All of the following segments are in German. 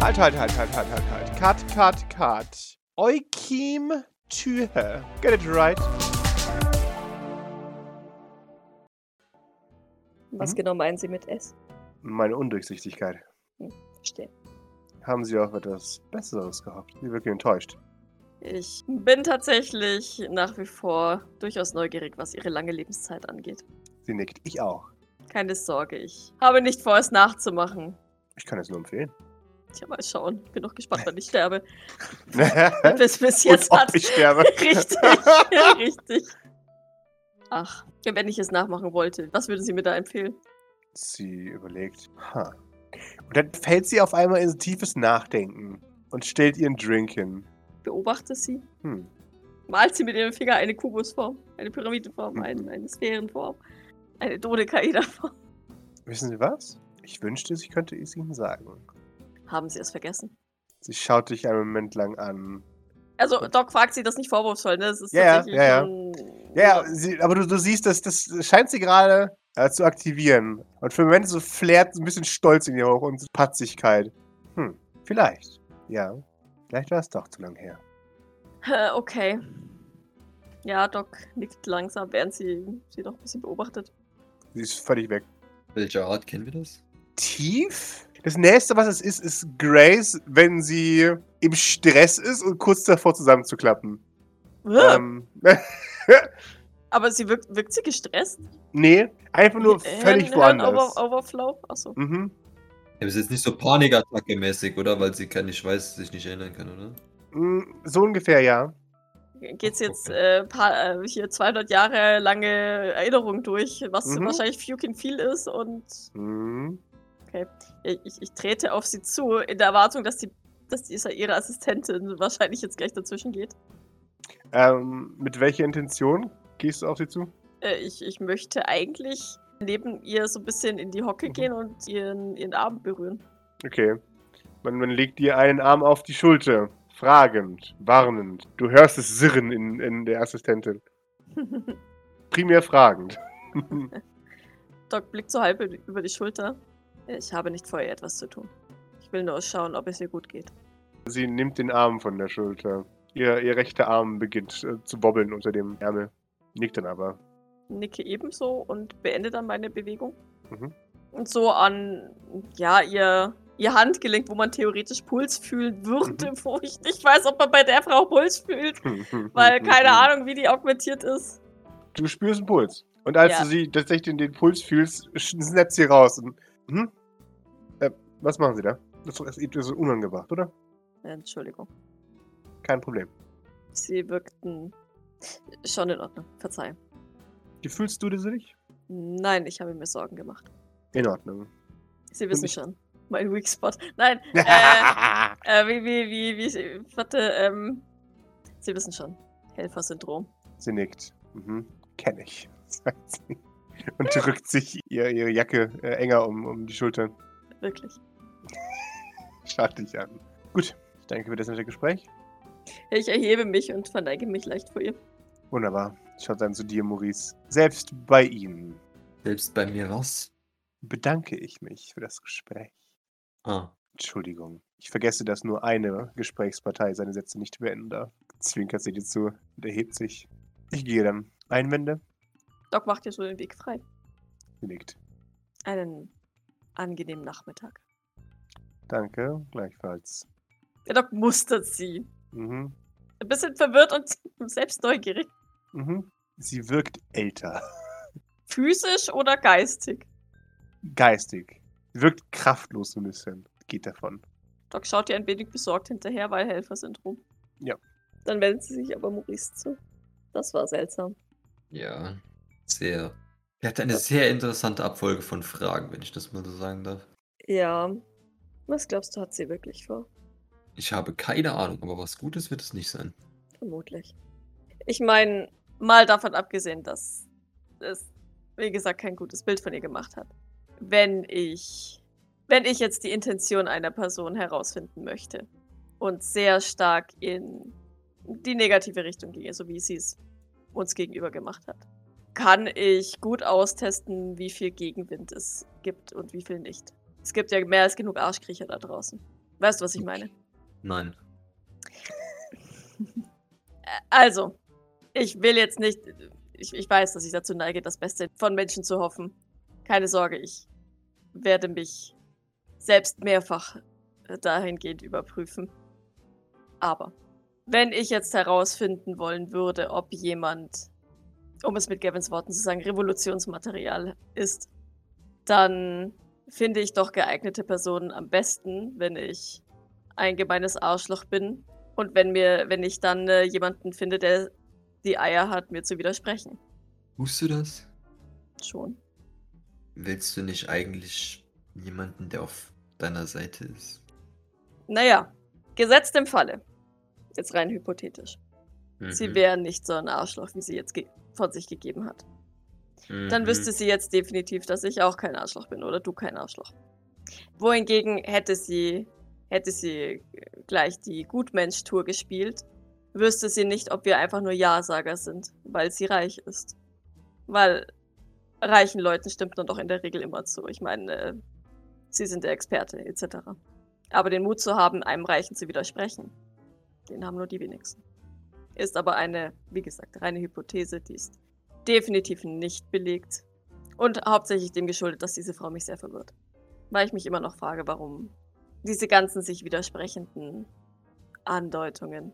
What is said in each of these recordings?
Halt, halt, halt, halt, halt, halt, halt. Cut, cut, cut. Eukim Tühe. Get it right. Was Mhm. genau meinen Sie mit S? Meine Undurchsichtigkeit. Verstehe. Haben Sie auf etwas Besseres gehofft? Sie wirken enttäuscht. Ich bin tatsächlich nach wie vor durchaus neugierig, was Ihre lange Lebenszeit angeht. Sie nickt. Ich auch. Keine Sorge, ich habe nicht vor, es nachzumachen. Ich kann es nur empfehlen. Tja, mal schauen. Bin noch gespannt, wann ich sterbe. Bis, bis jetzt hat. ich sterbe. Richtig, ja, richtig. Ach, wenn ich es nachmachen wollte, was würden Sie mir da empfehlen? Sie überlegt. Ha. Und dann fällt sie auf einmal in tiefes Nachdenken und stellt ihren Drink hin. Beobachte sie, Hm. malt sie mit ihrem Finger eine Kubusform, eine Pyramidenform, Mhm. eine, eine Sphärenform, eine Dodekaederform. Wissen Sie was? Ich wünschte, ich könnte es Ihnen sagen. Haben Sie es vergessen? Sie schaut dich einen Moment lang an. Also, Doc fragt sie das nicht vorwurfsvoll, ne? Das ist Ja, ja, tatsächlich ja, ja. schon- Ja, sie, aber du, du siehst, dass das scheint sie gerade äh, zu aktivieren. Und für einen Moment so flärt ein bisschen Stolz in ihr hoch und Patzigkeit. Hm, vielleicht. Ja. Vielleicht war es doch zu lang her. Äh, Okay. Ja, Doc nickt langsam, während sie sie doch ein bisschen beobachtet. Sie ist völlig weg. Welcher Art kennen wir das? Tief? Das nächste, was es ist, ist Grace, wenn sie im Stress ist und kurz davor zusammenzuklappen. Ähm, Aber sie wirkt, wirkt sie gestresst? nee, einfach nur völlig Hirn- woanders. Over, Overflow? Achso. Mhm. Ja, aber es ist jetzt nicht so Panikattacke mäßig, oder? Weil sie kann nicht weiß, sich nicht erinnern kann, oder? Mm, So ungefähr, ja. Geht's jetzt Okay. äh, paar, äh, hier 200 Jahre lange Erinnerung durch, was Mhm. wahrscheinlich fucking viel ist und Mhm. Ich, ich, ich trete auf sie zu, in der Erwartung, dass die dass dieser ihre Assistentin wahrscheinlich jetzt gleich dazwischen geht. Ähm, mit welcher Intention gehst du auf sie zu? Äh, ich, ich möchte eigentlich neben ihr so ein bisschen in die Hocke Mhm. gehen und ihren, ihren Arm berühren. Okay. Man, man legt dir einen Arm auf die Schulter. Fragend, warnend. Du hörst es sirren in, in der Assistentin. Primär fragend. Doc blickt so halb über die Schulter. Ich habe nicht vor, ihr etwas zu tun. Ich will nur schauen, ob es ihr gut geht. Sie nimmt den Arm von der Schulter. Ihr, ihr rechter Arm beginnt äh, zu bobbeln unter dem Ärmel. Nickt dann aber. Nicke ebenso und beende dann meine Bewegung. Mhm. Und so an, ja, ihr, ihr Handgelenk, wo man theoretisch Puls fühlen würde, Mhm. wo ich nicht weiß, ob man bei der Frau Puls fühlt, weil keine Ahnung, wie die augmentiert ist. Du spürst einen Puls. Und als Ja. du sie tatsächlich den, den Puls fühlst, snappt sie raus. Und, hm? Was machen sie da? Das ist, das ist unangebracht, oder? Entschuldigung. Kein Problem. Sie wirkten schon in Ordnung. Verzeih. Wie fühlst du das nicht? Nein, ich habe mir Sorgen gemacht. In Ordnung. Sie wissen schon. Mein Weak Spot. Nein, äh, äh, wie, wie, wie, wie, warte, ähm, Sie wissen schon. Helfersyndrom. sie nickt. Mhm. Kenn ich, sagt sie. Und drückt sich ihr, ihre Jacke äh, enger um, um die Schultern. Wirklich. Schaut dich an. Gut, ich danke für das nette Gespräch. Ich erhebe mich und verneige mich leicht vor ihr. Wunderbar. Schaut dann zu dir, Maurice. Selbst bei Ihnen Selbst bei mir was? bedanke ich mich für das Gespräch. Ah. Entschuldigung. Ich vergesse, dass nur eine Gesprächspartei seine Sätze nicht beenden darf. Zwinkert sie dir zu und erhebt sich. Ich gehe dann. Einwände? Doc macht dir so den Weg frei. Sie nickt. Einen angenehmen Nachmittag. Danke, gleichfalls. Der Doc mustert sie. Mhm. Ein bisschen verwirrt und selbst neugierig. Mhm. Sie wirkt älter. Physisch oder geistig? Geistig. Sie wirkt kraftlos so ein bisschen. Geht davon. Doc schaut ihr ein wenig besorgt hinterher, weil Helfersyndrom. Ja. Dann wendet sie sich aber Maurice zu. Das war seltsam. Ja. Sehr. Er hat eine sehr interessante Abfolge von Fragen, wenn ich das mal so sagen darf. Ja. Was glaubst du, hat sie wirklich vor? Ich habe keine Ahnung, aber was Gutes wird es nicht sein. Vermutlich. Ich meine, mal davon abgesehen, dass es, wie gesagt, kein gutes Bild von ihr gemacht hat. Wenn ich, wenn ich jetzt die Intention einer Person herausfinden möchte und sehr stark in die negative Richtung gehe, so wie sie es uns gegenüber gemacht hat, kann ich gut austesten, wie viel Gegenwind es gibt und wie viel nicht. Es gibt ja mehr als genug Arschkriecher da draußen. Weißt du, was ich meine? Nein. Also, ich will jetzt nicht. Ich, ich weiß, dass ich dazu neige, das Beste von Menschen zu hoffen. Keine Sorge, ich werde mich selbst mehrfach dahingehend überprüfen. Aber wenn ich jetzt herausfinden wollen würde, ob jemand, um es mit Gavins Worten zu sagen, Revolutionsmaterial ist, dann finde ich doch geeignete Personen am besten, wenn ich ein gemeines Arschloch bin und wenn mir, wenn ich dann äh, jemanden finde, der die Eier hat, mir zu widersprechen. Tust du das? Schon. Willst du nicht eigentlich jemanden, der auf deiner Seite ist? Naja, gesetzt im Falle. Jetzt rein hypothetisch. Sie Mhm. wäre nicht so ein Arschloch, wie sie jetzt von sich gegeben hat. Dann Mhm. wüsste sie jetzt definitiv, dass ich auch kein Arschloch bin oder du kein Arschloch. Wohingegen hätte sie, hätte sie gleich die Gutmensch-Tour gespielt, wüsste sie nicht, ob wir einfach nur Ja-Sager sind, weil sie reich ist. Weil reichen Leuten stimmt man doch in der Regel immer zu. Ich meine, äh, sie sind der Experte etc. Aber den Mut zu haben, einem Reichen zu widersprechen, den haben nur die wenigsten. Ist aber eine, wie gesagt, reine Hypothese, die ist definitiv nicht belegt. Und hauptsächlich dem geschuldet, dass diese Frau mich sehr verwirrt. Weil ich mich immer noch frage, warum diese ganzen sich widersprechenden Andeutungen.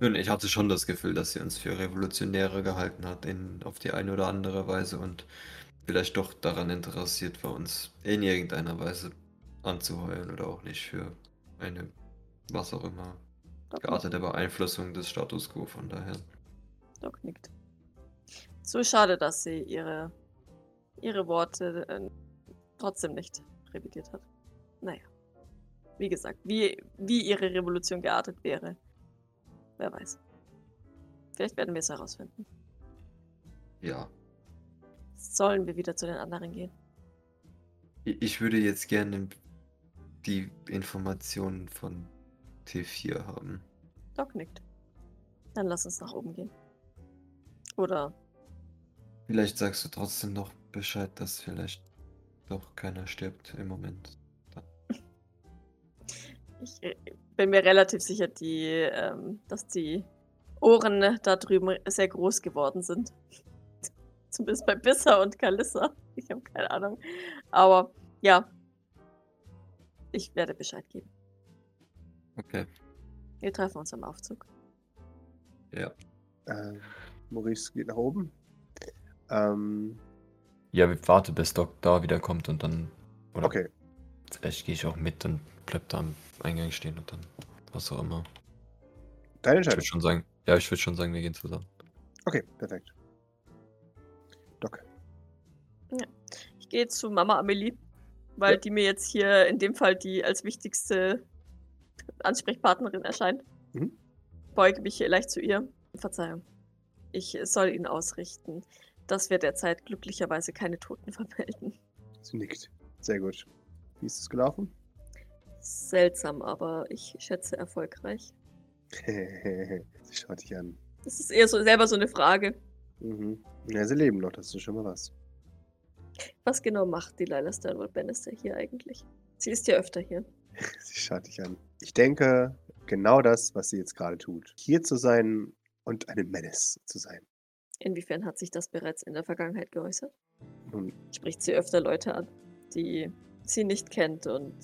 Nun, ich hatte schon das Gefühl, dass sie uns für Revolutionäre gehalten hat, in, auf die eine oder andere Weise und vielleicht doch daran interessiert war, uns in irgendeiner Weise anzuheuern oder auch nicht für eine, was auch immer, geartete Beeinflussung des Status quo. Von daher, Doc nickt. So schade, dass sie ihre, ihre Worte äh, trotzdem nicht revidiert hat. Naja. Wie gesagt, wie, wie ihre Revolution geartet wäre, wer weiß. Vielleicht werden wir es herausfinden. ja. Sollen wir wieder zu den anderen gehen? Ich würde jetzt gerne die Informationen von T4 haben. Doc nickt. Dann lass uns nach oben gehen. Oder Vielleicht sagst du trotzdem noch Bescheid, dass vielleicht doch keiner stirbt im Moment. ich äh, bin mir relativ sicher, die, ähm, dass die Ohren da drüben sehr groß geworden sind. Zumindest bei Bissa und Kalissa. Ich habe keine Ahnung. Aber ja. Ich werde Bescheid geben. Okay. Wir treffen uns am Aufzug. Ja. Ähm, Maurice geht nach oben. Ähm, Ja, wir- warte, bis Doc da wieder kommt und dann. Oder okay. Vielleicht gehe ich auch mit und bleib da am Eingang stehen und dann. Was auch immer. Deine Ich würde Entscheidung. schon sagen. Ja, ich würde schon sagen, wir gehen zusammen. Okay, perfekt. Doc. Ich gehe zu Mama Amelie, weil Ja. die mir jetzt hier in dem Fall die als wichtigste Ansprechpartnerin erscheint. Mhm. Beuge mich hier leicht zu ihr. Verzeihung. Ich soll Ihnen ausrichten, dass wir derzeit glücklicherweise keine Toten vermelden. Sie nickt. Sehr gut. Wie ist es gelaufen? Seltsam, aber ich schätze erfolgreich. sie schaut dich an. Das ist eher so selber so eine Frage. Mhm. Ja, sie leben noch, das ist schon mal was. Was genau macht Delilah Sternwood Bannister hier eigentlich? Sie ist ja öfter hier. Sie schaut dich an. Ich denke, genau das, was sie jetzt gerade tut. Hier zu sein und eine Menace zu sein. Inwiefern hat sich das bereits in der Vergangenheit geäußert? Nun, Spricht sie öfter Leute an, die sie nicht kennt und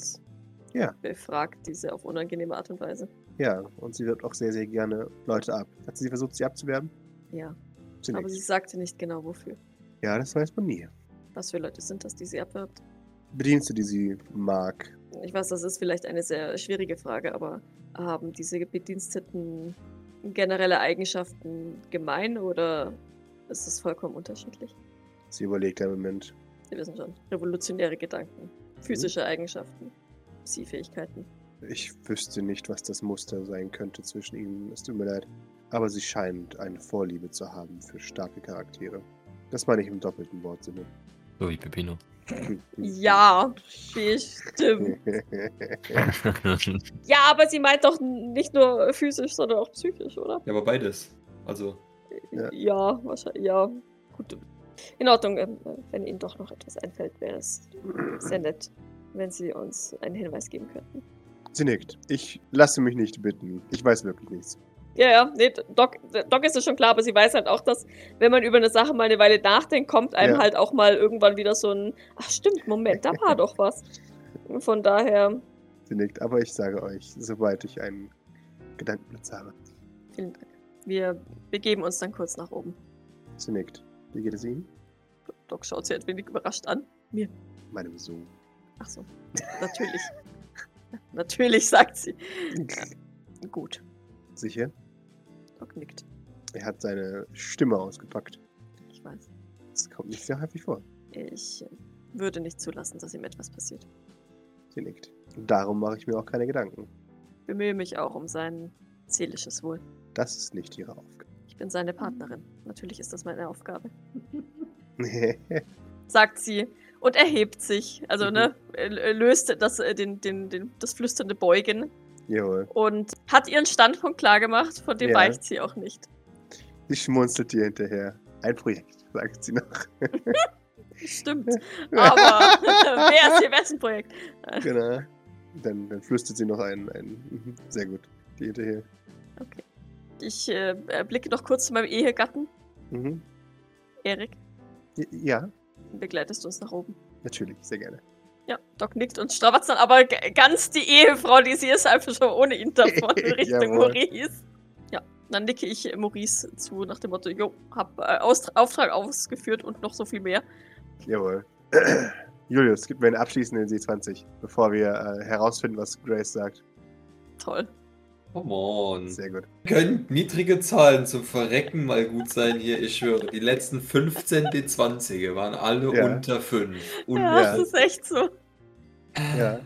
Ja. befragt diese auf unangenehme Art und Weise? ja, und sie wirbt auch sehr, sehr gerne Leute ab. Hat sie versucht, sie abzuwerben? Ja, Sie aber sie sagte nicht genau wofür. Ja, das weiß man nie. Was für Leute sind das, die sie abwirbt? Bedienste, die sie mag. Ich weiß, das ist vielleicht eine sehr schwierige Frage, aber haben diese Bediensteten generelle Eigenschaften gemein oder ist es vollkommen unterschiedlich? Sie überlegt einen Moment. Sie wissen schon, revolutionäre Gedanken, physische Eigenschaften, Psi-Fähigkeiten. Ich wüsste nicht, was das Muster sein könnte zwischen ihnen. Es tut mir leid. Aber sie scheint eine Vorliebe zu haben für starke Charaktere. Das meine ich im doppelten Wortsinne. So wie Pepino. Ja, bestimmt. Ja, aber sie meint doch nicht nur physisch, sondern auch psychisch, oder? Ja, aber beides. Also, Ja. Ja, wahrscheinlich. Ja, gut. In Ordnung. ähm, Wenn Ihnen doch noch etwas einfällt, wäre es sehr nett. wenn Sie uns einen Hinweis geben könnten. Sie nickt. Ich lasse mich nicht bitten. Ich weiß wirklich nichts. Ja, ja, nee, Doc, Doc ist es schon klar, aber sie weiß halt auch, dass, wenn man über eine Sache mal eine Weile nachdenkt, kommt einem Ja. halt auch mal irgendwann wieder so ein, ach stimmt, Moment, da war doch was. Von daher, Sie nickt. Aber ich sage euch, sobald ich einen Gedankenblitz habe. vielen Dank. Wir begeben uns dann kurz nach oben. Sie nickt. Wie geht es Ihnen? Doc schaut sie ein wenig überrascht an. Meinem Sohn. Ach so, natürlich. natürlich, sagt sie. Gut, Sicher? Doc nickt. Er hat seine Stimme ausgepackt. Ich weiß. Das kommt nicht sehr häufig vor. Ich äh, würde nicht zulassen, dass ihm etwas passiert. Sie nickt. Und darum mache ich mir auch keine Gedanken. Bemühe mich auch um sein seelisches Wohl. Das ist nicht Ihre Aufgabe. Ich bin seine Partnerin. Natürlich ist das meine Aufgabe. Mhm. sagt sie und erhebt sich. Also, Mhm. ne, äh, löst das, äh, den, den, den, das flüsternde Beugen Jawohl. und hat ihren Standpunkt klargemacht, von dem Ja. weicht sie auch nicht. Sie schmunzelt dir hinterher. Ein Projekt, sagt sie noch. Stimmt. Aber wer ist hier wessen Projekt? genau. Dann, dann flüstert sie noch ein, ein mhm, sehr gut. Die hinterher. Okay. Ich äh, blicke noch kurz zu meinem Ehegatten, Mhm. Erik. Ja, Begleitest du uns nach oben? natürlich, sehr gerne. Ja, Doc nickt und strappt dann aber ganz die Ehefrau, die sie ist, einfach schon ohne ihn davon Richtung. Maurice. Ja, dann nicke ich Maurice zu nach dem Motto, jo, hab äh, Auftrag ausgeführt und noch so viel mehr. Jawohl. Julius, gib mir einen abschließenden C20, bevor wir äh, herausfinden, was Grace sagt. Toll. Come on. Sehr gut. Können niedrige Zahlen zum Verrecken mal gut sein hier, ich schwöre. Die letzten 15 D20er waren alle Ja. unter 5. Und Ja, das ist echt so. Ja.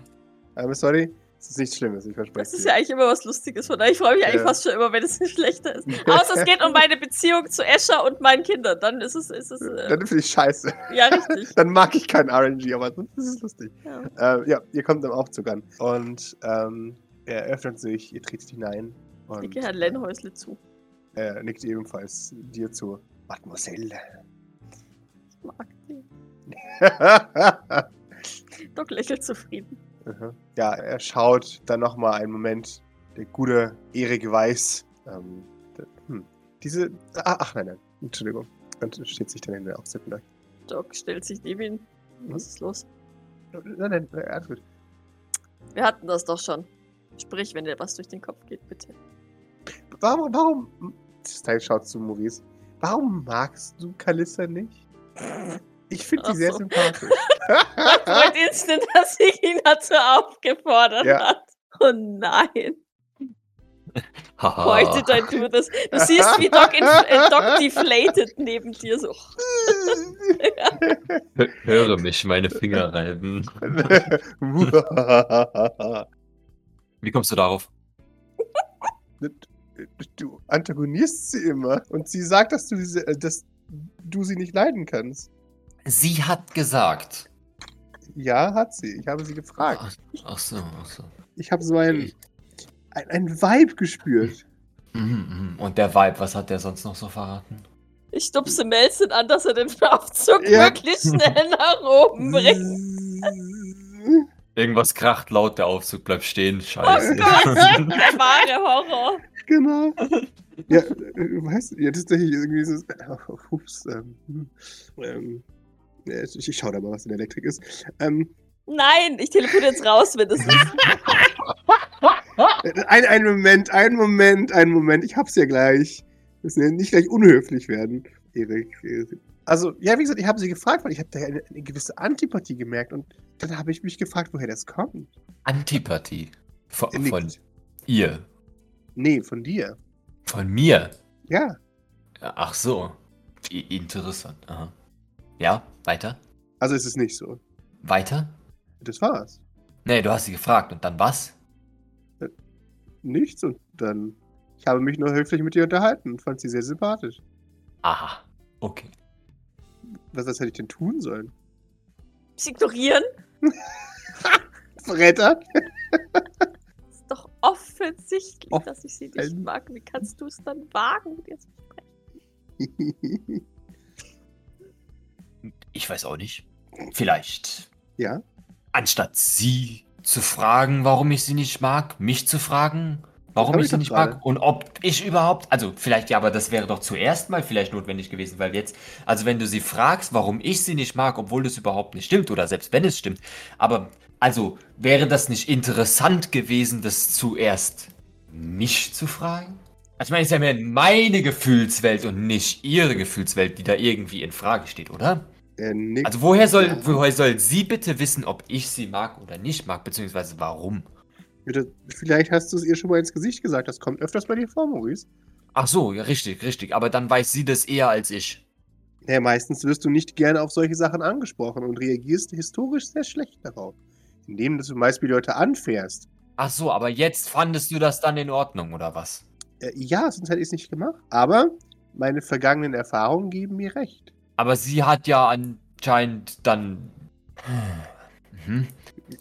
I'm sorry. Es ist nichts Schlimmes, ich verspreche Das ist dir. ja eigentlich immer was Lustiges. Von daher, ich freue mich eigentlich Ja. fast schon immer, wenn es nicht schlechter ist. Außer es geht um meine Beziehung zu Escher und meinen Kindern. Dann ist es, ist es äh, Dann finde ich scheiße. ja richtig. Dann mag ich keinen RNG, aber sonst ist es lustig. Ja. Äh, ja, ihr kommt am Aufzug an. Und ähm, er öffnet sich, ihr tretet hinein. Und Ich gehe Herrn Lennhäusle zu. er nickt ebenfalls dir zu. Mademoiselle. Ich mag den. Doc lächelt zufrieden. Ja, er schaut dann nochmal einen Moment. Der gute Erik weiß. Ähm, der, hm, diese. Ah, ach nein, nein. Entschuldigung. Und steht sich dann in der Aufzug durch. Doc stellt sich neben ihn. Mhm. Was ist los? Nein, nein, nein, alles gut. Wir hatten das doch schon. Sprich, wenn dir was durch den Kopf geht, bitte. Warum, warum. Stein schaut zu Maurice. Warum magst du Kalissa nicht? Ich finde sie sehr so. sympathisch. Freut instant, dass ich ihn dazu aufgefordert Ja. hat. Oh nein. Why did I do this? Du siehst, wie Doc, in, äh, Doc deflated neben dir so. Hö- Höre mich meine Finger reiben. Wie kommst du darauf? du antagonierst sie immer und sie sagt, dass du, sie, äh, dass du sie nicht leiden kannst. Sie hat gesagt. Ja, hat sie. Ich habe sie gefragt. Ach, ach so, ach so. Ich habe so ein, ein, ein Vibe gespürt. Mhm, mhm. Und der Vibe, was hat der sonst noch so verraten? Ich stupse Melzen an, dass er den Aufzug Ja. wirklich schnell nach oben bringt. Irgendwas kracht laut, der Aufzug bleibt stehen. Oh Scheiße. Gott, der wahre Horror. genau. Ja, äh, weißt du, ja, das ist tatsächlich irgendwie so. Oh, ups, ähm, hm, ähm, ich, ich schau da mal, was in der Elektrik ist. Ähm, Nein, ich telefoniere jetzt raus, wenn das ist. äh, ein, ein Moment, ein Moment, ein Moment. Ich hab's ja gleich. Wir müssen ja nicht gleich unhöflich werden, Erik. Also, ja, wie gesagt, ich habe sie gefragt, weil ich habe da eine, eine gewisse Antipathie gemerkt und dann habe ich mich gefragt, woher das kommt. Antipathie. Von, nickt. von ihr. Nee, von dir. Von mir. Ja. Ach so. Wie interessant. Aha. Ja, weiter? Also ist es nicht so. Weiter? Das war's. Nee, du hast sie gefragt und dann was? Nichts und dann. Ich habe mich nur höflich mit ihr unterhalten und fand sie sehr sympathisch. Aha. Okay. Was, was hätte ich denn tun sollen? Sie ignorieren? Verräter? Ist doch offensichtlich, Off- dass ich sie nicht mag. Wie kannst du es dann wagen, mit ihr zu sprechen? Ich weiß auch nicht. Vielleicht. ja? anstatt sie zu fragen, warum ich sie nicht mag, mich zu fragen, warum ich sie nicht mag und ob ich überhaupt, also vielleicht ja, aber das wäre doch zuerst mal vielleicht notwendig gewesen, weil jetzt, also wenn du sie fragst, warum ich sie nicht mag, obwohl das überhaupt nicht stimmt oder selbst wenn es stimmt, aber also wäre das nicht interessant gewesen, das zuerst mich zu fragen? Also ich meine, es ist ja mehr meine Gefühlswelt und nicht ihre Gefühlswelt, die da irgendwie in Frage steht, oder? Er nickt. Also woher soll, woher soll sie bitte wissen, ob ich sie mag oder nicht mag, beziehungsweise warum? Vielleicht hast du es ihr schon mal ins Gesicht gesagt. Das kommt öfters bei dir vor, Maurice. Ach so, ja, richtig, richtig. Aber dann weiß sie das eher als ich. Ja, meistens wirst du nicht gerne auf solche Sachen angesprochen und reagierst historisch sehr schlecht darauf. Indem du zum Beispiel Leute anfährst. Ach so, aber jetzt fandest du das dann in Ordnung, oder was? Äh, ja, sonst hätte ich es nicht gemacht. Aber meine vergangenen Erfahrungen geben mir recht. Aber sie hat ja anscheinend dann. Mhm.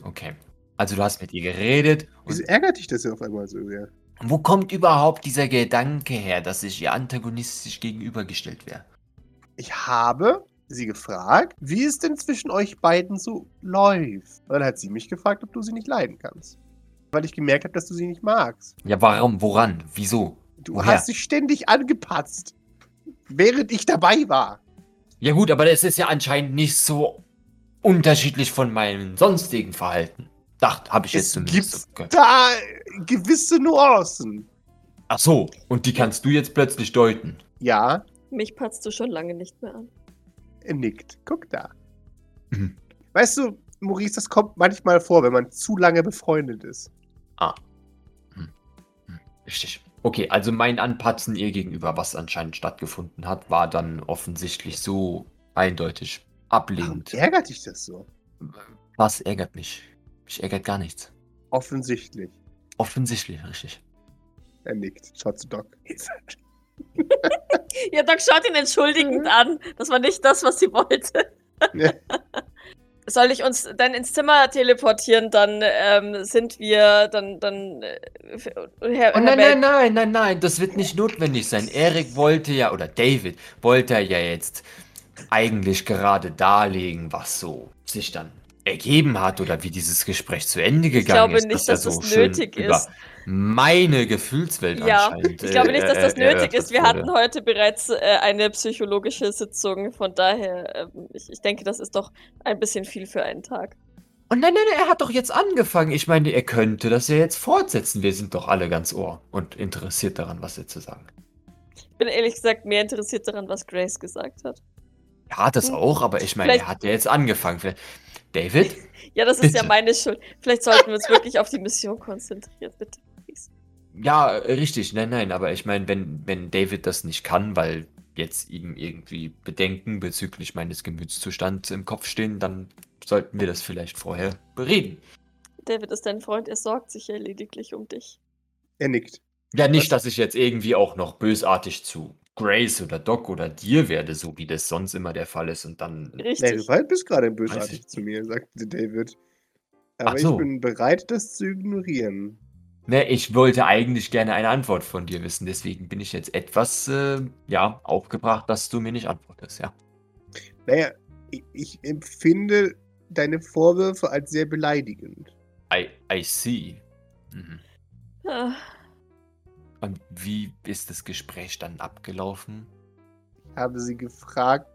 Okay. Also du hast mit ihr geredet. Wieso ärgert dich das ja auf einmal so sehr? wo kommt überhaupt dieser Gedanke her, dass ich ihr antagonistisch gegenübergestellt wäre? Ich habe sie gefragt, wie es denn zwischen euch beiden so läuft. Und dann hat sie mich gefragt, ob du sie nicht leiden kannst. Weil ich gemerkt habe, dass du sie nicht magst. Ja, warum? Woran? Wieso? Du Woher? hast dich ständig angepatzt. Während ich dabei war. Ja gut, aber das ist ja anscheinend nicht so unterschiedlich von meinem sonstigen Verhalten. Dacht, habe ich jetzt Es zumindest. gibt so gehört. da gewisse Nuancen. Ach so, und die kannst du jetzt plötzlich deuten. Ja, Mich patzt du schon lange nicht mehr an. er nickt. Guck da. Mhm. Weißt du, Maurice, das kommt manchmal vor, wenn man zu lange befreundet ist. Richtig. Okay, also mein Anpatzen ihr gegenüber, was anscheinend stattgefunden hat, war dann offensichtlich so eindeutig Warum ablehnend. ärgert dich das so? Was ärgert mich? Mich ärgert gar nichts. Offensichtlich. Offensichtlich, richtig. Er nickt. Schaut zu Doc. Hilfe. Ja, Doc schaut ihn entschuldigend Mhm. an. Das war nicht das, was sie wollte. Ja. Soll ich uns dann ins Zimmer teleportieren? Dann ähm, sind wir dann dann äh, Herr, Oh nein, nein, nein, nein, nein, das wird nicht notwendig sein. Erik wollte ja, oder David wollte ja jetzt eigentlich gerade darlegen, was so sich dann ergeben hat oder wie dieses Gespräch zu Ende gegangen glaube ist. nicht, er dass das schön nötig über ist. meine Gefühlswelt Ja, anscheinend. ich glaube äh, nicht, dass das äh, nötig erörtert ist. Wir wurde. hatten heute bereits äh, eine psychologische Sitzung. Von daher, ähm, ich, ich denke, das ist doch ein bisschen viel für einen Tag. Und nein, nein, nein, er hat doch jetzt angefangen. Ich meine, er könnte das ja jetzt fortsetzen. Wir sind doch alle ganz ohr und interessiert daran, was er zu sagen hat. Ich bin ehrlich gesagt mehr interessiert daran, was Grace gesagt hat. Ja, das Hm. auch, aber ich meine, Vielleicht- er hat ja jetzt angefangen. Vielleicht- David? Ja, das ist ja Bitte. meine Schuld. Vielleicht sollten wir uns wirklich auf die Mission konzentrieren, bitte. Ja, richtig, nein, nein, aber ich meine, wenn, wenn David das nicht kann, weil jetzt ihm irgendwie Bedenken bezüglich meines Gemütszustands im Kopf stehen, dann sollten wir das vielleicht vorher bereden. David ist dein Freund, er sorgt sich ja lediglich um dich. Er nickt. Ja, nicht, Was? dass ich jetzt irgendwie auch noch bösartig zu Grace oder Doc oder dir werde, so wie das sonst immer der Fall ist und dann. Nee, Richtig. du bist gerade bösartig ich. zu mir, sagte David. Aber Ach so. ich bin bereit, das zu ignorieren. Ne, ich wollte eigentlich gerne eine Antwort von dir wissen, deswegen bin ich jetzt etwas, äh, ja, aufgebracht, dass du mir nicht antwortest, ja. Naja, ich, ich empfinde deine Vorwürfe als sehr beleidigend. I, I see. Mhm. Ah, Und wie ist das Gespräch dann abgelaufen? Ich habe sie gefragt,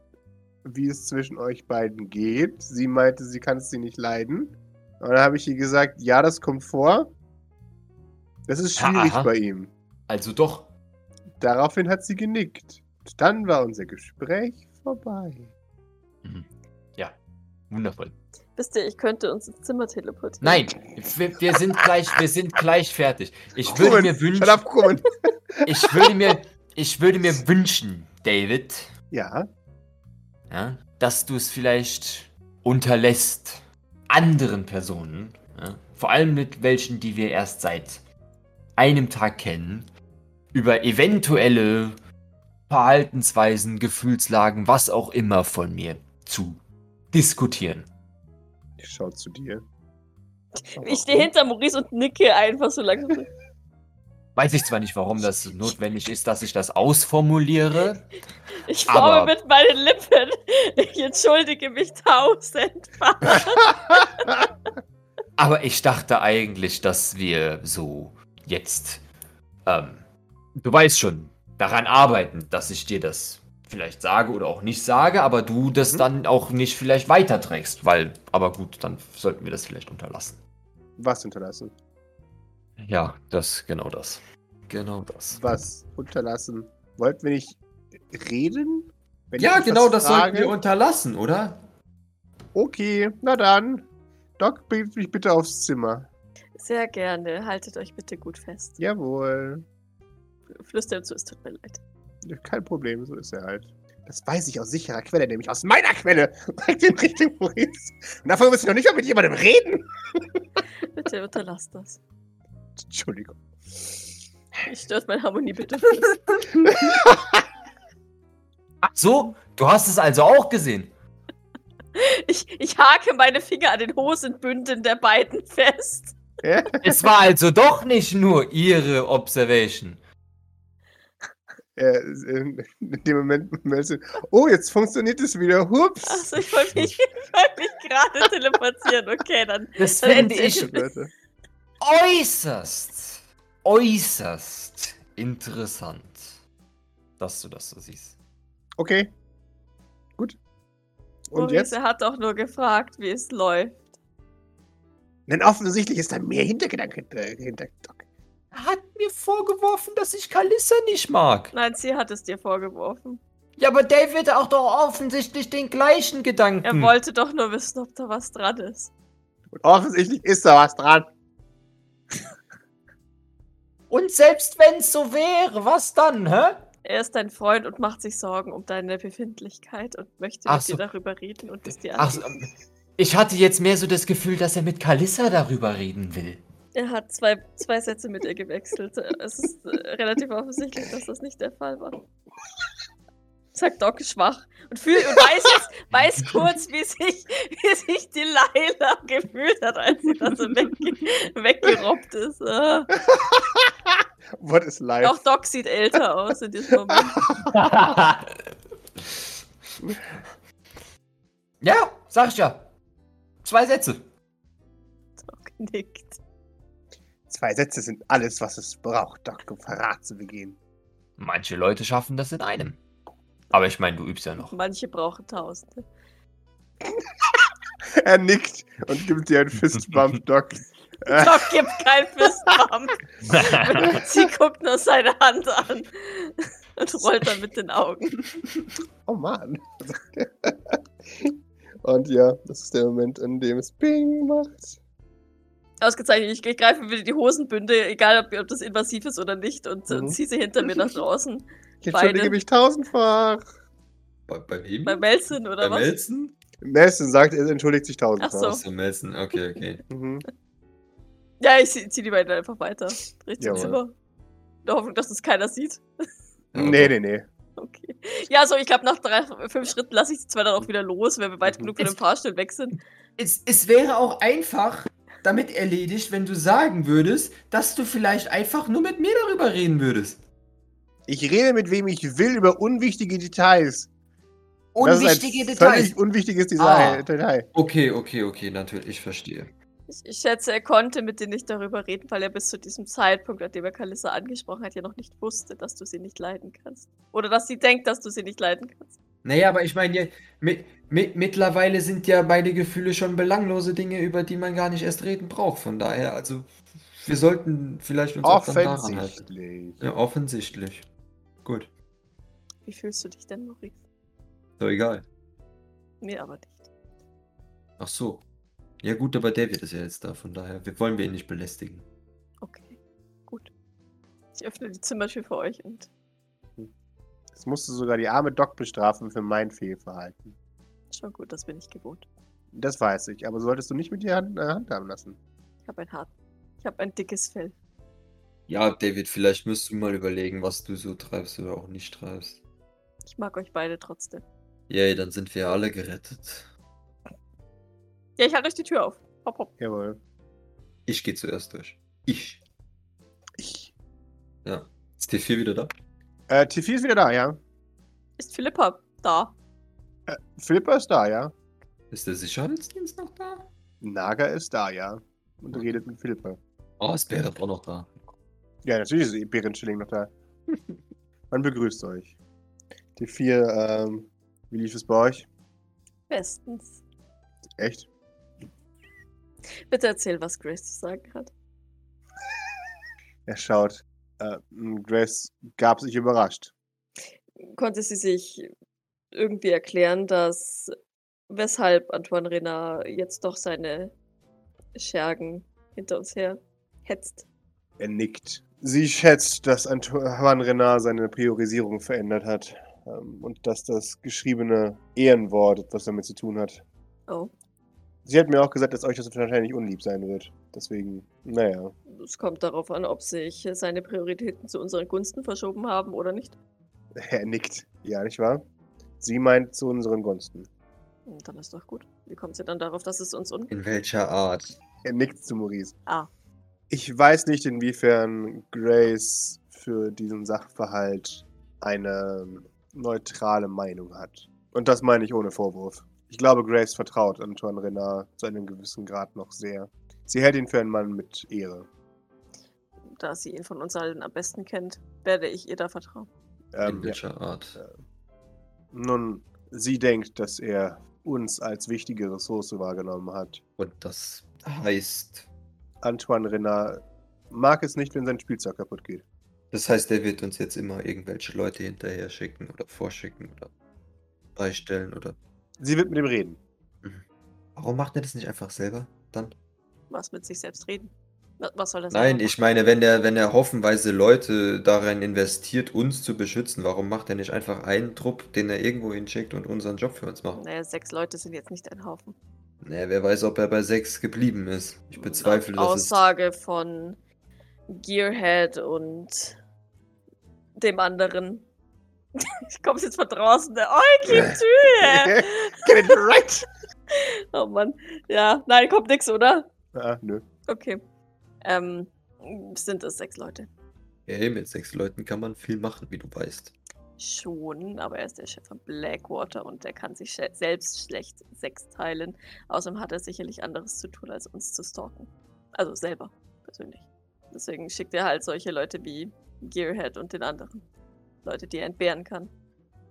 wie es zwischen euch beiden geht. Sie meinte, sie kann es sie nicht leiden. Und dann habe ich ihr gesagt, ja, das kommt vor. Das ist schwierig aha. bei ihm. Also doch. Daraufhin hat sie genickt. Und dann war unser Gespräch vorbei. Mhm. Ja, wundervoll. Wisst ihr, ich könnte uns ins Zimmer teleportieren. Nein, wir, wir sind gleich, wir sind gleich fertig. Ich würde Krummen, mir wünschen, Shut up, Krummen. ich würde mir, ich würde mir wünschen, David, Ja, ja, dass du es vielleicht unterlässt, anderen Personen, ja, vor allem mit welchen, die wir erst seit einem Tag kennen, über eventuelle Verhaltensweisen, Gefühlslagen, was auch immer von mir zu diskutieren. Ich schau zu dir. Ich stehe hinter Maurice und nicke einfach so langsam. Weiß ich zwar nicht, warum das notwendig ist, dass ich das ausformuliere. Ich forme mit meinen Lippen. Ich entschuldige mich tausendfach. Aber ich dachte eigentlich, dass wir so jetzt, ähm, du weißt schon, daran arbeiten, dass ich dir das vielleicht sage oder auch nicht sage, aber du das Mhm. dann auch nicht vielleicht weiterträgst, weil, aber gut, dann sollten wir das vielleicht unterlassen. Was unterlassen? Ja, das, genau das. Genau das. Was unterlassen? Wollten wir nicht reden? Wenn Ja, genau, das sollten frage? wir unterlassen, oder? Okay, na dann. Doc, bringt mich bitte aufs Zimmer. Sehr gerne. Haltet euch bitte gut fest. Jawohl. Flüster ihm zu, es tut mir leid. Kein Problem, so ist er halt. Das weiß ich aus sicherer Quelle, nämlich aus meiner Quelle. Sagt in Richtung Maurice. Und davon muss ich noch nicht mal mit jemandem reden. Bitte unterlasst das. Entschuldigung. Ich stört mein Harmoniebitte. Ach so, du hast es also auch gesehen. Ich, ich hake meine Finger an den Hosenbünden der beiden fest. Es war also doch nicht nur ihre Observation. Äh, in in dem Moment, Melze, oh, jetzt funktioniert es wieder. Hups. Achso, ich wollte mich, ich wollte mich gerade teleportieren. Okay, dann. Das Dann finde ich Leute. äußerst, äußerst interessant, dass du das so siehst. Okay. Gut. Und Maurice, jetzt? er hat doch nur gefragt, wie es läuft. Denn offensichtlich ist da mehr Hintergedanke hinter, hinter Doc. Er hat mir vorgeworfen, dass ich Kalissa nicht mag. Nein, sie hat es dir vorgeworfen. Ja, aber David hat auch doch offensichtlich den gleichen Gedanken. Er wollte doch nur wissen, ob da was dran ist. Und offensichtlich ist da was dran. Und selbst wenn es so wäre, was dann, hä? Er ist dein Freund und macht sich Sorgen um deine Befindlichkeit und möchte Ach mit so. dir darüber reden und es dir Ach, so, ich hatte jetzt mehr so das Gefühl, dass er mit Kalissa darüber reden will. Er hat zwei, zwei Sätze mit ihr gewechselt. Es ist äh, relativ offensichtlich, dass das nicht der Fall war. Sagt Doc schwach und, fühl, und weiß, jetzt, weiß kurz, wie sich, wie sich die Laila gefühlt hat, als sie da so wegge weggerobbt ist. Ah. What is life? Auch Doc sieht älter aus in diesem Moment. ja, sag ich ja. Zwei Sätze. Doc nickt. Zwei Sätze sind alles, was es braucht, Doc, um Verrat zu begehen. Manche Leute schaffen das in einem. Aber ich meine, du übst ja noch. Manche brauchen Tausende. Er nickt und gibt dir einen Fistbump, Doc. Doc gibt kein Fistbump. Sie guckt nur seine Hand an und rollt dann mit den Augen. oh Mann. Und ja, das ist der Moment, in dem es Ping macht. Ausgezeichnet, ich, ich greife wieder die Hosenbünde, egal ob, ob das invasiv ist oder nicht, und, Mhm. und ziehe sie hinter mir nach draußen. Ich entschuldige mich tausendfach. Bei, bei wem? Bei Melson oder Bei was? Melzen? Nelson sagt, er entschuldigt sich tausendfach. Ach so. Achso, Melzen, okay, okay. Mhm. Ja, ich ziehe zieh die beiden einfach weiter. Richtung Jawohl. Zimmer. In der Hoffnung, dass das keiner sieht. Nee, nee, nee. Okay. Ja, so, ich glaube, nach drei, fünf Schritten lasse ich die zwei dann auch wieder los, wenn wir weit Mhm. genug von dem Fahrstuhl weg sind. Es, es wäre auch einfach damit erledigt, wenn du sagen würdest, dass du vielleicht einfach nur mit mir darüber reden würdest. Ich rede mit wem ich will über unwichtige Details. Das Unwichtige ist ein Völlig Details. unwichtiges Detail. Ah. Detail. Okay, okay, okay, natürlich, ich verstehe. Ich, ich schätze, er konnte mit dir nicht darüber reden, weil er bis zu diesem Zeitpunkt, an dem er Kalissa angesprochen hat, ja noch nicht wusste, dass du sie nicht leiden kannst. Oder dass sie denkt, dass du sie nicht leiden kannst. Naja, aber ich meine, ja, mit, mit, mittlerweile sind ja beide Gefühle schon belanglose Dinge, über die man gar nicht erst reden braucht. Von daher, also, wir sollten vielleicht uns auch dann daran halten. Offensichtlich. Ja, offensichtlich. Gut, Wie fühlst du dich denn, Maurice? so egal. Mir aber nicht. Ach so. Ja gut, aber David ist ja jetzt da, von daher wir wollen wir ihn nicht belästigen. Okay, gut. Ich öffne die Zimmertür für euch und Jetzt musst du sogar die arme Doc bestrafen für mein Fehlverhalten. schon gut, das bin ich gewohnt. Das weiß ich, aber solltest du nicht mit dir Hand, äh, handhaben lassen. Ich habe ein hart. Ich habe ein dickes Fell. Ja, David, vielleicht müsst du mal überlegen, was du so treibst oder auch nicht treibst. Ich mag euch beide trotzdem. Yay, dann sind wir alle gerettet. Ja, ich halte euch die Tür auf. Hopp, hopp. Jawohl. Ich gehe zuerst durch. Ich. Ich. Ja. Ist T4 wieder da? Äh, T4 ist wieder da, ja. Ist Philippa da? Äh, Philippa ist da, ja. Ist der Sicherheitsdienst noch da? Naga ist da, ja. Und redet mit Philippa. Oh, ist Beret auch noch da. Ja, natürlich ist Bären Schilling noch da. Man begrüßt euch. T4, ähm, wie lief es bei euch? Bestens. Echt? Bitte erzähl, was Grace zu sagen hat. Er schaut. Äh, Grace gab sich überrascht. Konnte sie sich irgendwie erklären, dass weshalb Antoine Renard jetzt doch seine Schergen hinter uns her hetzt? Er nickt. Sie schätzt, dass Antoine Renard seine Priorisierung verändert hat. Ähm, und dass das geschriebene Ehrenwort etwas damit zu tun hat. Oh, Sie hat mir auch gesagt, dass euch das wahrscheinlich unlieb sein wird. Deswegen, naja. es kommt darauf an, ob sich seine Prioritäten zu unseren Gunsten verschoben haben oder nicht. Er nickt. Ja, nicht wahr? Sie meint zu unseren Gunsten. Und dann ist doch gut. Wie kommt sie dann darauf, dass es uns un... In welcher Art? Er nickt zu Maurice. Ah, Ich weiß nicht, inwiefern Grace für diesen Sachverhalt eine neutrale Meinung hat. Und das meine ich ohne Vorwurf. Ich glaube, Grace vertraut Antoine Renard zu einem gewissen Grad noch sehr. Sie hält ihn für einen Mann mit Ehre. da sie ihn von uns allen am besten kennt, werde ich ihr da vertrauen. In Ähm, ja. welcher Art? Nun, sie denkt, dass er uns als wichtige Ressource wahrgenommen hat. Und das heißt. Antoine Renard mag es nicht, wenn sein Spielzeug kaputt geht. Das heißt, er wird uns jetzt immer irgendwelche Leute hinterher schicken oder vorschicken oder beistellen oder. Sie wird mit ihm reden. Warum macht er das nicht einfach selber dann? Was mit sich selbst reden. Wa- Was soll das Nein, ich meine, wenn er, wenn er hoffenweise Leute darin investiert, uns zu beschützen, warum macht er nicht einfach einen Trupp, den er irgendwo hinschickt und unseren Job für uns macht? Naja, sechs Leute sind jetzt nicht ein Haufen. Naja, wer weiß, ob er bei sechs geblieben ist. Ich bezweifle, Laut dass es. Aussage von Gearhead und dem anderen. ich komme jetzt von draußen. Der oh, ich liebe Tür. Get it right! Oh Mann. Ja, nein, kommt nix, oder? Ah, nö. Okay. Ähm, sind es sechs Leute? Hey, mit sechs Leuten kann man viel machen, wie du weißt. Schon, aber er ist der Chef von Blackwater und der kann sich selbst schlecht sechs teilen. Außerdem hat er sicherlich anderes zu tun, als uns zu stalken. Also selber, persönlich. Deswegen schickt er halt solche Leute wie Gearhead und den anderen. Leute, die er entbehren kann.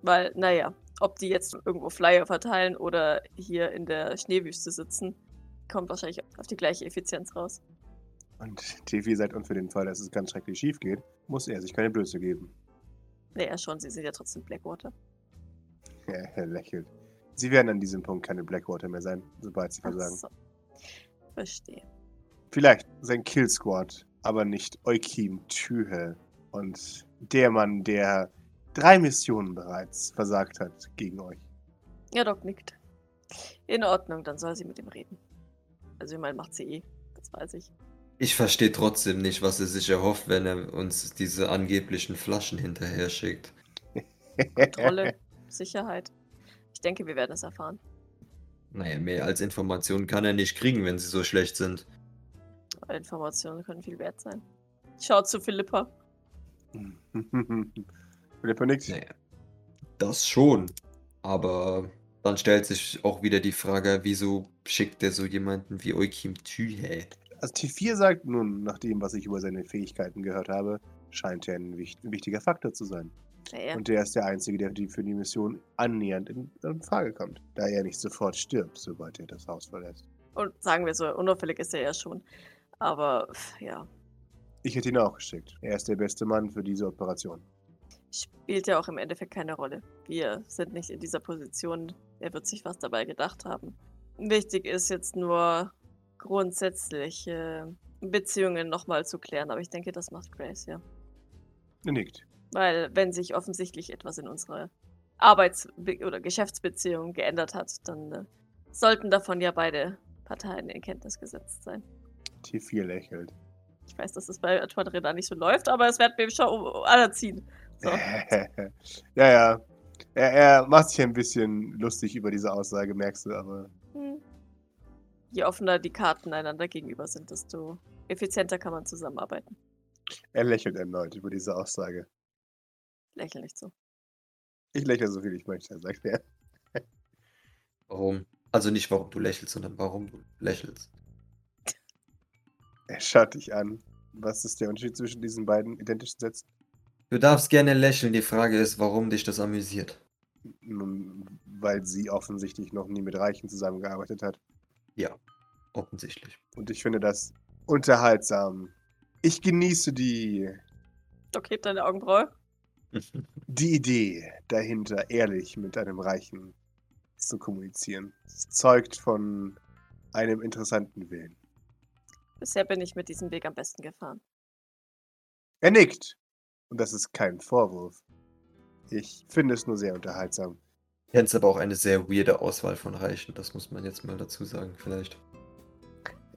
Weil, naja, ob die jetzt irgendwo Flyer verteilen oder hier in der Schneewüste sitzen, kommt wahrscheinlich auf die gleiche Effizienz raus. Und T4 sagt, und für den Fall, dass es ganz schrecklich schief geht, muss er sich keine Blöße geben. Naja, schon, sie sind ja trotzdem Blackwater. Er lächelt. Sie werden an diesem Punkt keine Blackwater mehr sein, sobald sie versagen. so. Verstehe. Vielleicht sein Kill Squad, aber nicht Eukim Tühe. Und der Mann, der drei Missionen bereits versagt hat gegen euch. Ja, Doc nickt. In Ordnung, dann soll sie mit ihm reden. Also, ich meine, macht sie eh. Das weiß ich. Ich verstehe trotzdem nicht, was er sich erhofft, wenn er uns diese angeblichen Flaschen hinterher schickt. Kontrolle, Sicherheit. Ich denke, wir werden es erfahren. Naja, mehr als Informationen kann er nicht kriegen, wenn sie so schlecht sind. Informationen können viel wert sein. Schaut zu Philippa. Philippa nickt. Naja, das schon. Aber dann stellt sich auch wieder die Frage, wieso schickt er so jemanden wie Eukim Tühe? Also T4 sagt nun, nach dem, was ich über seine Fähigkeiten gehört habe, scheint er ein, wich- ein wichtiger Faktor zu sein. Naja, Und der ist der Einzige, der die für die Mission annähernd in, in Frage kommt. Da er nicht sofort stirbt, sobald er das Haus verlässt. und sagen wir so, unauffällig ist er ja schon. Aber, ja, Ich hätte ihn auch geschickt. Er ist der beste Mann für diese Operation. spielt ja auch im Endeffekt keine Rolle. Wir sind nicht in dieser Position. Er wird sich was dabei gedacht haben. Wichtig ist jetzt nur grundsätzliche Beziehungen nochmal zu klären. Aber ich denke, das macht Grace, ja. Nickt. Weil wenn sich offensichtlich etwas in unserer Arbeits- be- oder Geschäftsbeziehung geändert hat, dann äh, sollten davon ja beide Parteien in Kenntnis gesetzt sein. T4 lächelt. Ich weiß, dass es bei Renard nicht so läuft, aber es wird mir schon anerziehen. So. ja, ja. Er, er macht sich ein bisschen lustig über diese Aussage, merkst du, aber Hm. Je offener die Karten einander gegenüber sind, desto effizienter kann man zusammenarbeiten. Er lächelt erneut über diese Aussage. Lächel nicht so. Ich lächle so viel ich möchte, sagt er. Warum? Also nicht warum du lächelst, sondern warum du lächelst. Er schaut dich an. Was ist der Unterschied zwischen diesen beiden identischen Sätzen? Du darfst gerne lächeln, die Frage ist, warum dich das amüsiert. Nun, weil sie offensichtlich noch nie mit Reichen zusammengearbeitet hat. Ja, offensichtlich. Und ich finde das unterhaltsam. Ich genieße die, hebt deine Augenbraue. die Idee dahinter, ehrlich mit einem Reichen zu kommunizieren. Es zeugt von einem interessanten Willen. Bisher bin ich mit diesem Weg am besten gefahren. Er nickt. Und das ist kein Vorwurf. Ich finde es nur sehr unterhaltsam. Kennst aber auch eine sehr weirde Auswahl von Reichen, das muss man jetzt mal dazu sagen, vielleicht.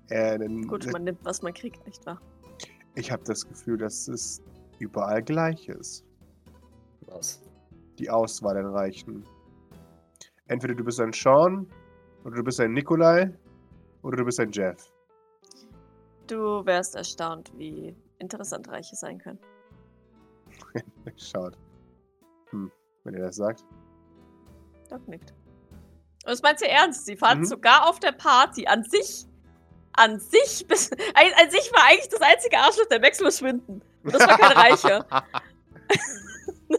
Er, Gut, man nimmt, was man kriegt, nicht wahr? ich habe das Gefühl, dass es überall gleich ist. Was? Die Auswahl an Reichen. Entweder du bist ein Sean, oder du bist ein Nikolai, oder du bist ein Jeff. Du wärst erstaunt, wie interessant Reiche sein können. Schaut. Hm, wenn ihr das sagt. Doc nickt. Und das meint sie ernst. Sie fand Mhm. sogar auf der Party an sich, an sich, bis, an, an sich war eigentlich das einzige Arschloch der Wechsel verschwinden. Und das war kein Reicher.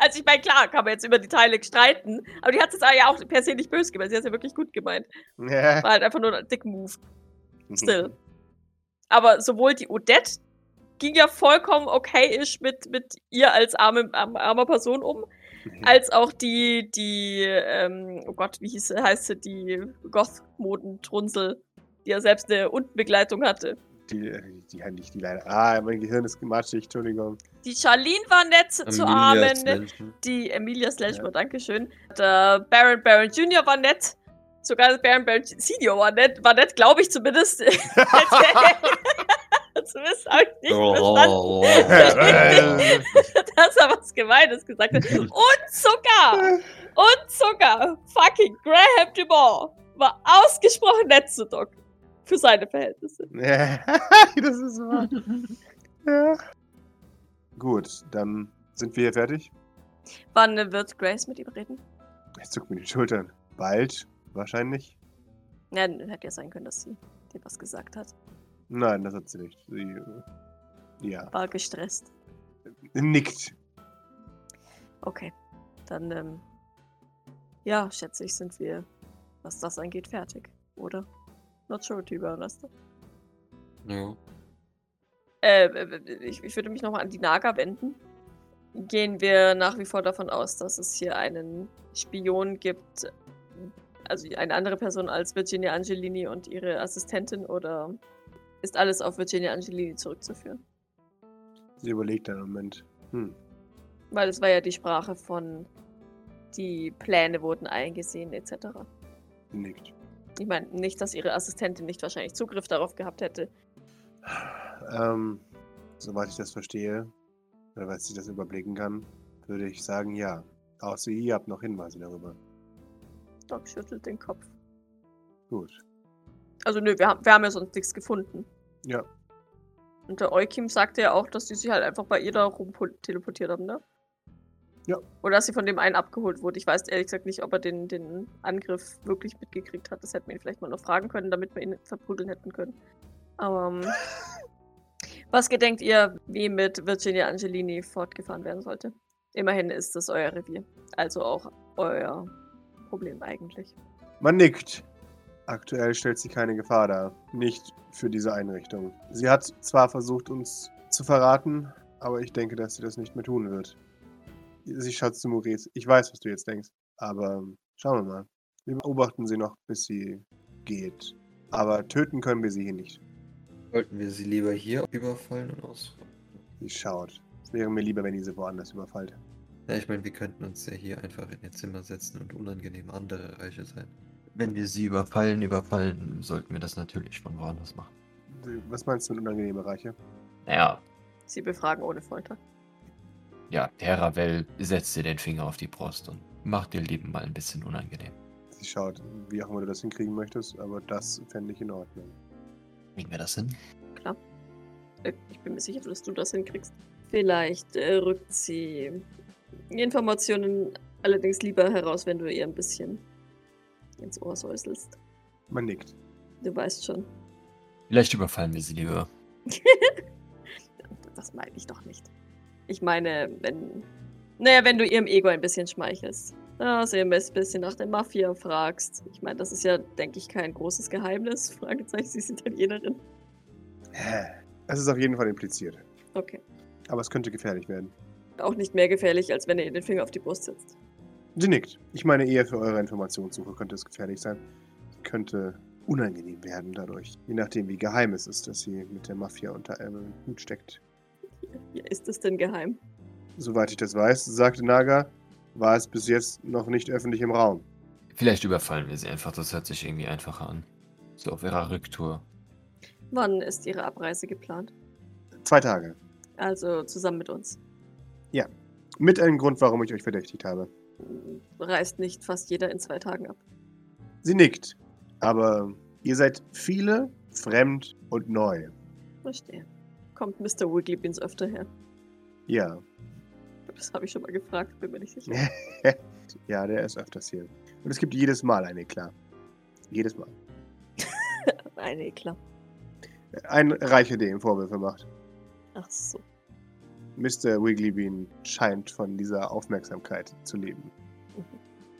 Also ich meine, klar, kann man jetzt über die Teile streiten, aber die hat es ja auch per se nicht böse gemeint. Sie hat es ja wirklich gut gemeint. War halt einfach nur ein dick Move. Still. Aber sowohl die Odette ging ja vollkommen okay-ish mit, mit ihr als arme, arm- armer Person um, als auch die, die, ähm, oh Gott, wie hieß, heißt sie, die Goth-Moden-Trunsel, die ja selbst eine Untenbegleitung hatte. Die, die hat nicht die leider. Ah, mein Gehirn ist matschig, Entschuldigung. Die Charlene war nett zu Amelia Armen, Slenchen. die Emilia Slashmore, Ja. dankeschön. Der Baron Baron Jr. war nett. Sogar Baron Baron Senior war nett, war nett, glaube ich zumindest. zumindest habe ich nicht verstanden. Oh, dass er was Gemeines gesagt hat. Und sogar, und sogar, fucking Graham Dumont war ausgesprochen nett zu Doc. Für seine Verhältnisse. Ja, das ist wahr. Ja. Gut, dann sind wir fertig. Wann wird Grace mit ihm reden? Ich zuck mir die Schultern. Bald, wahrscheinlich. Ja, hätte ja sein können, dass sie dir was gesagt hat. Nein, das hat sie nicht. Sie, äh, ja, War gestresst. nickt. Okay. Dann, ähm, ja, schätze ich, sind wir, was das angeht, fertig, oder? Not sure, to be honest. ja. Äh, äh, ich, ich würde mich nochmal an die Naga wenden. Gehen wir nach wie vor davon aus, dass es hier einen Spion gibt, also eine andere Person als Virginia Angelini und ihre Assistentin, oder ist alles auf Virginia Angelini zurückzuführen? Sie überlegt einen Moment. Hm. Weil es war ja die Sprache von die Pläne wurden eingesehen, etc. Sie nickt. Ich meine, nicht, dass ihre Assistentin nicht wahrscheinlich Zugriff darauf gehabt hätte. Ähm, soweit ich das verstehe, oder weil ich das überblicken kann, würde ich sagen, ja. Außer ihr habt noch Hinweise darüber. Doc schüttelt den Kopf. Gut. Also nö, wir haben, wir haben ja sonst nichts gefunden. Ja. Und der Eukim sagte ja auch, dass die sich halt einfach bei ihr da rum teleportiert haben, ne? Ja. Oder dass sie von dem einen abgeholt wurde. Ich weiß ehrlich gesagt nicht, ob er den, den Angriff wirklich mitgekriegt hat. Das hätten wir ihn vielleicht mal noch fragen können, damit wir ihn verprügeln hätten können. Aber ähm, was gedenkt ihr, wie mit Virginia Angelini fortgefahren werden sollte? Immerhin ist es euer Revier. Also auch euer Problem eigentlich. Man nickt. Aktuell stellt sie keine Gefahr dar. Nicht für diese Einrichtung. Sie hat zwar versucht, uns zu verraten, aber ich denke, dass sie das nicht mehr tun wird. Sie schaut zu Maurice. Ich weiß, was du jetzt denkst. Aber schauen wir mal. Wir beobachten sie noch, bis sie geht. Aber töten können wir sie hier nicht. Wollten wir sie lieber hier überfallen und aus. Sie schaut. Es wäre mir lieber, wenn ihr sie woanders überfallt. Ja, ich meine, wir könnten uns ja hier einfach in ihr Zimmer setzen und unangenehm andere Reiche sein. Wenn wir sie überfallen, überfallen, sollten wir das natürlich von woanders machen. Was meinst du mit unangenehme Reiche? Naja, Sie befragen ohne Folter. ja, Terravel setzt dir den Finger auf die Brust und macht ihr Leben mal ein bisschen unangenehm. Sie schaut, wie auch immer du das hinkriegen möchtest, aber das fände ich in Ordnung. Kriegen wir das hin? Klar. Ich bin mir sicher, dass du das hinkriegst. Vielleicht äh, rückt sie Informationen allerdings lieber heraus, wenn du ihr ein bisschen ins Ohr säuselst. Man nickt. Du weißt schon. Vielleicht überfallen wir sie lieber. Das meine ich doch nicht. Ich meine, wenn. Naja, wenn du ihrem Ego ein bisschen schmeichelst. Ja, sie ein bisschen nach der Mafia fragst. Ich meine, das ist ja, denke ich, kein großes Geheimnis. Fragezeichen, sie ist Italienerin. Es ist auf jeden Fall impliziert. Okay. Aber es könnte gefährlich werden. Auch nicht mehr gefährlich, als wenn ihr ihr den Finger auf die Brust setzt. Sie nickt. Ich meine, eher für eure Informationssuche könnte es gefährlich sein. Könnte unangenehm werden dadurch. Je nachdem, wie geheim es ist, dass sie mit der Mafia unter einem Hut steckt. Ja, ist es denn geheim? Soweit ich das weiß, sagte Naga, war es bis jetzt noch nicht öffentlich im Raum. Vielleicht überfallen wir sie einfach. Das hört sich irgendwie einfacher an. So auf ihrer Rücktour. Wann ist ihre Abreise geplant? Zwei Tage. Also zusammen mit uns. Mit einem Grund, warum ich euch verdächtigt habe. Reist nicht fast jeder in zwei Tagen ab. Sie nickt. Aber ihr seid viele, fremd und neu. Verstehe. Kommt Mr. Wigglybeans öfter her? Ja. Das habe ich schon mal gefragt, bin mir nicht sicher. ja, der ist öfters hier. Und es gibt jedes Mal eine, klar. Jedes Mal. Nein, nee, klar. Ein Reicher, der ihm Vorwürfe macht. Ach so. Mr. Wigglybean scheint von dieser Aufmerksamkeit zu leben.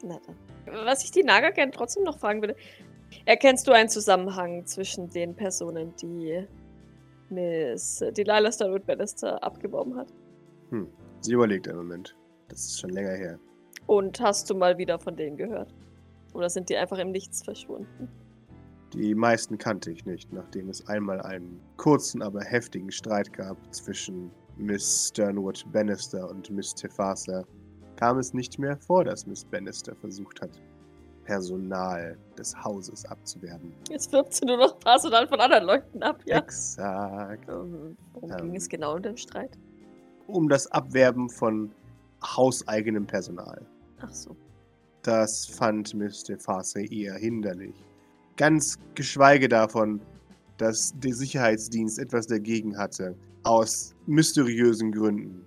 Na dann. Was ich die Naga gerne trotzdem noch fragen würde. Erkennst du einen Zusammenhang zwischen den Personen, die Miss Delilah Starwood Bannister abgeworben hat? Hm. Sie überlegt einen Moment. Das ist schon länger her. Und hast du mal wieder von denen gehört? Oder sind die einfach im Nichts verschwunden? Die meisten kannte ich nicht, nachdem es einmal einen kurzen, aber heftigen Streit gab zwischen Miss Sternwood Bannister und Miss Tefasa. Kam es nicht mehr vor, dass Miss Bannister versucht hat, Personal des Hauses abzuwerben. Jetzt wirbt sie nur noch Personal von anderen Leuten ab, ja. Exakt. Ähm, Worum Ähm. ging es genau in dem Streit? Um das Abwerben von hauseigenem Personal. Ach so. Das fand Miss Tefasa eher hinderlich. Ganz geschweige davon, dass der Sicherheitsdienst etwas dagegen hatte. Aus mysteriösen Gründen.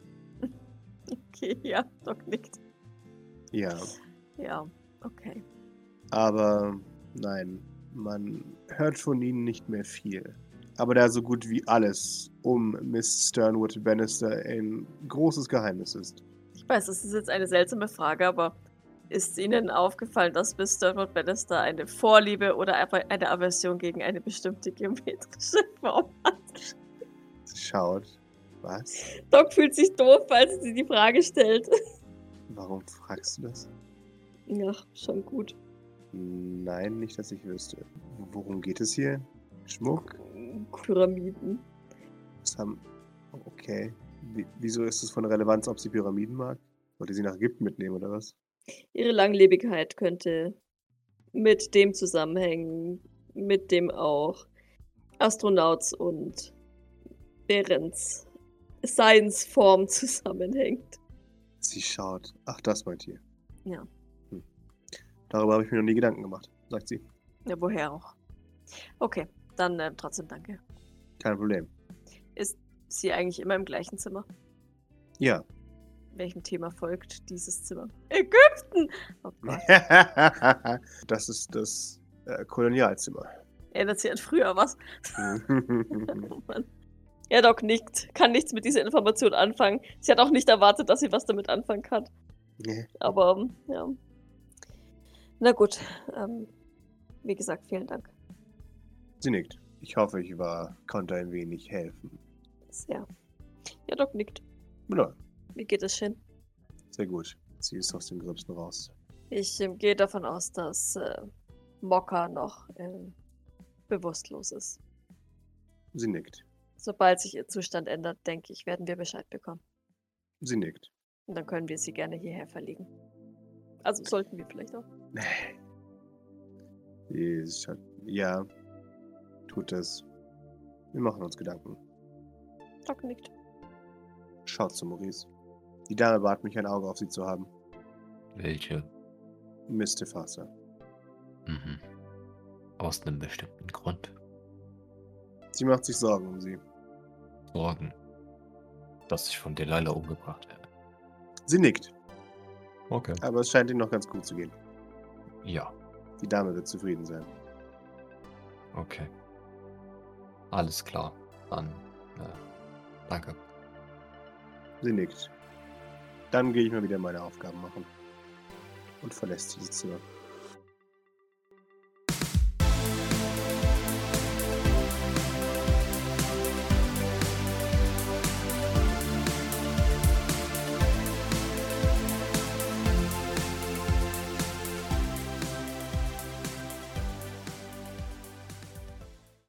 Okay, ja, Doc nickt. Ja. Ja, okay. Aber nein, man hört von ihnen nicht mehr viel. Aber da so gut wie alles um Miss Sternwood Bannister ein großes Geheimnis ist. Ich weiß, das ist jetzt eine seltsame Frage, aber ist Ihnen aufgefallen, dass Miss Sternwood Bannister eine Vorliebe oder eine Aversion gegen eine bestimmte geometrische Form hat? Schaut. Was? Doc fühlt sich doof, als sie die Frage stellt. Warum fragst du das? Ja, schon gut. Nein, nicht, dass ich wüsste. Worum geht es hier? Schmuck? Pyramiden. Was haben. Okay. Wie, wieso ist es von Relevanz, ob sie Pyramiden mag? Wollt ihr sie nach Ägypten mitnehmen oder was? Ihre Langlebigkeit könnte mit dem zusammenhängen, mit dem auch Astronauts und Behrens Science-Form zusammenhängt. Sie schaut. Ach, das meint ihr. Ja. Hm. Darüber habe ich mir noch nie Gedanken gemacht, sagt sie. Ja, woher auch. Okay, dann äh, trotzdem danke. Kein Problem. Ist sie eigentlich immer im gleichen Zimmer? Ja. Welchem Thema folgt dieses Zimmer? Ägypten! Oh das ist das äh, Kolonialzimmer. erinnert sie an früher, was? Oh Mann. Ja, Doc nickt. Kann nichts mit dieser Information anfangen. Sie hat auch nicht erwartet, dass sie was damit anfangen kann. Nee. Aber, ähm, ja. Na gut. Ähm, wie gesagt, vielen Dank. Sie nickt. Ich hoffe, ich war, konnte ein wenig helfen. Sehr. Ja, Doc nickt. Ja, Wie geht es Shin? sehr gut. Sie ist aus dem Gröbsten raus. Ich ähm, gehe davon aus, dass äh, Mokka noch ähm, bewusstlos ist. Sie nickt. Sobald sich ihr Zustand ändert, denke ich, werden wir Bescheid bekommen. Sie nickt. Und dann können wir sie gerne hierher verlegen. Also sollten wir vielleicht auch. Sie schaut, ja, tut es. Wir machen uns Gedanken. Doc nickt. Schaut zu Maurice. Die Dame bat mich, ein Auge auf sie zu haben. Welche? Miss Tefasa. Mhm. Aus einem bestimmten Grund. Sie macht sich Sorgen um sie. Sorgen, dass ich von Delilah umgebracht werde. Sie nickt, Okay. aber es scheint Ihnen noch ganz gut zu gehen. Ja, Die Dame wird zufrieden sein. okay. Alles klar. Dann, äh, danke. Sie nickt. Dann gehe ich mal wieder meine Aufgaben machen. Und verlässt dieses Zimmer.